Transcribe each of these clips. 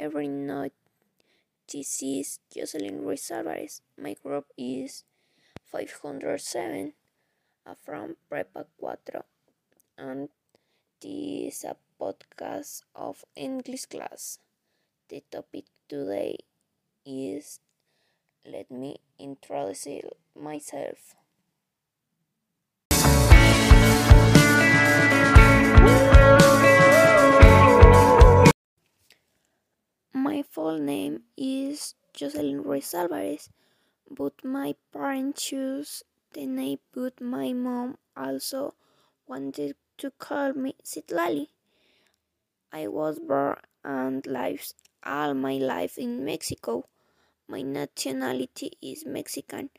every night. This is Jocelyn Ruiz Alvarez. My group is 507 uh, from Prepa 4 and this is a podcast of English class. The topic today is let me introduce myself. Full name is Jocelyn Ruiz Alvarez, but my parents chose the name, but my mom also wanted to call me Citlali. I was born and lived all my life in Mexico. My nationality is Mexican,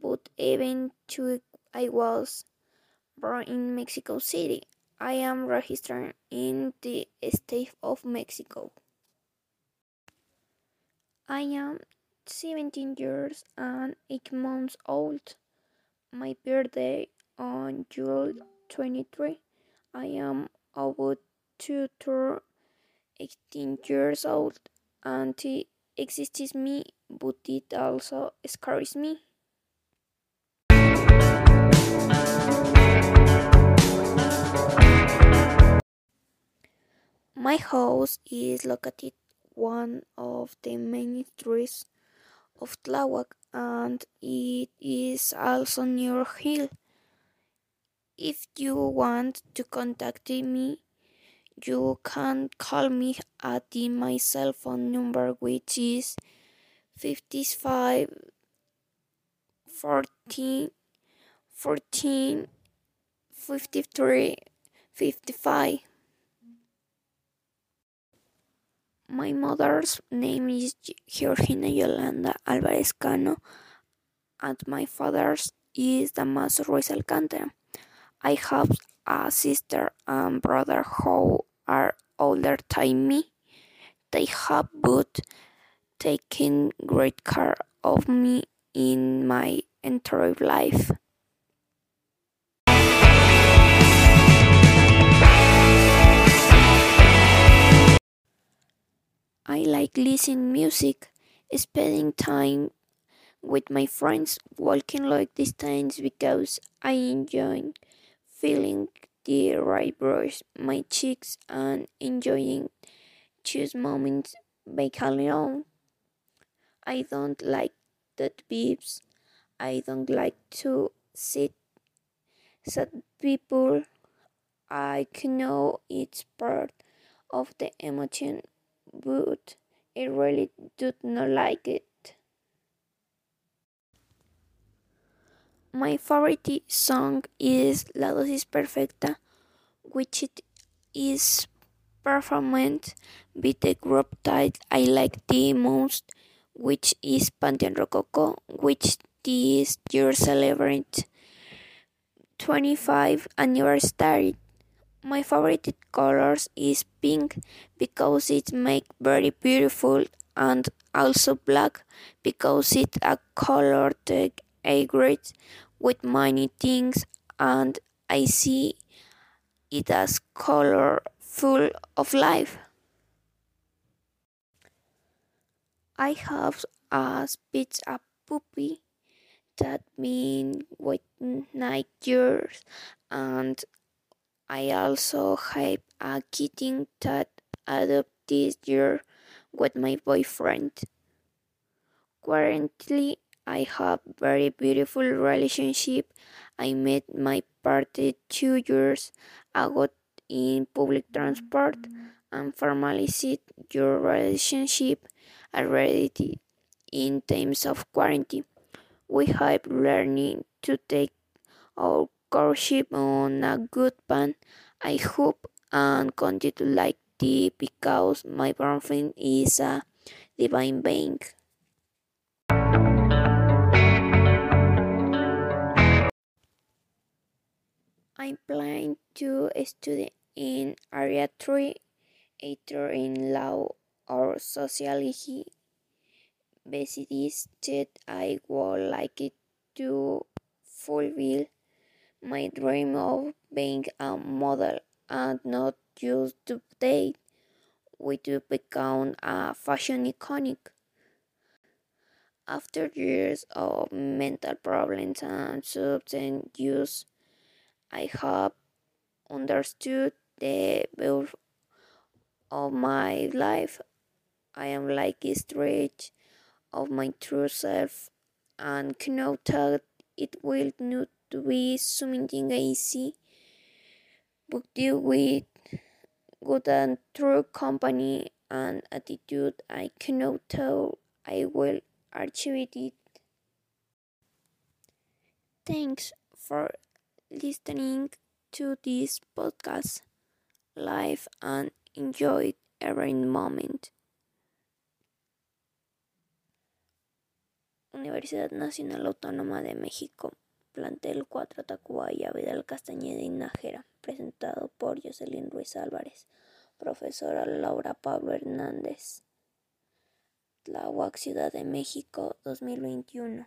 but even though I was born in Mexico City, I am registered in the state of Mexico. I am 17 years and 8 months old. My birthday on July 23. I am about to turn 18 years old and it exists me, but it also scares me. My house is located one of the main streets of Tláhuac and it is also near hill. If you want to contact me, you can call me at my cell phone number which is 55 14 14 53 55. My mother's name is Georgina Yolanda Alvarez Cano, and my father's is Damaso Ruiz Alcantara. I have a sister and brother who are older than me. They have both taken great care of me in my entire life. I like listening music, spending time with my friends, walking long distance because I enjoy feeling the right brush my cheeks and enjoying those moments by alone. I don't like that beeps. I don't like to sit sad people. I know it's part of the emotion but I really do not like it. My favorite song is La Dosis Perfecta, which it is performed by the group that I like the most, which is Panteon Rococo, which this year celebrates 25 anniversary. My favorite colors is pink because it make very beautiful and also black because it's a color that I great with many things and I see it as color full of life. I have a speech a puppy that been with nine years and I also have a kitten that adopted this year with my boyfriend. Currently, I have very beautiful relationship. I met my partner two years ago in public transport and formalized your relationship already in times of quarantine. We have learning to take our courtship on a good path. I hope and continue to like it because my boyfriend is a divine being. I plan to study in area 3, either in law or sociology. Besides that, I would like it to fulfill my dream of being a model and not just to date. we do become a fashion iconic. After years of mental problems and substance use, I have understood the value of my life. I am like a stretch of my true self and know that it will not be something easy, but deal with good and true company and attitude, I cannot tell I will achieve it. Thanks for listening to this podcast live and enjoy every moment. Universidad Nacional Autónoma de México, plantel 4 Tacubaya, Vidal Castañeda y Nájera, presentado por Jocelyn Ruiz Álvarez, profesora Laura Pablo Hernández, Tlahuac, Ciudad de México, 2021.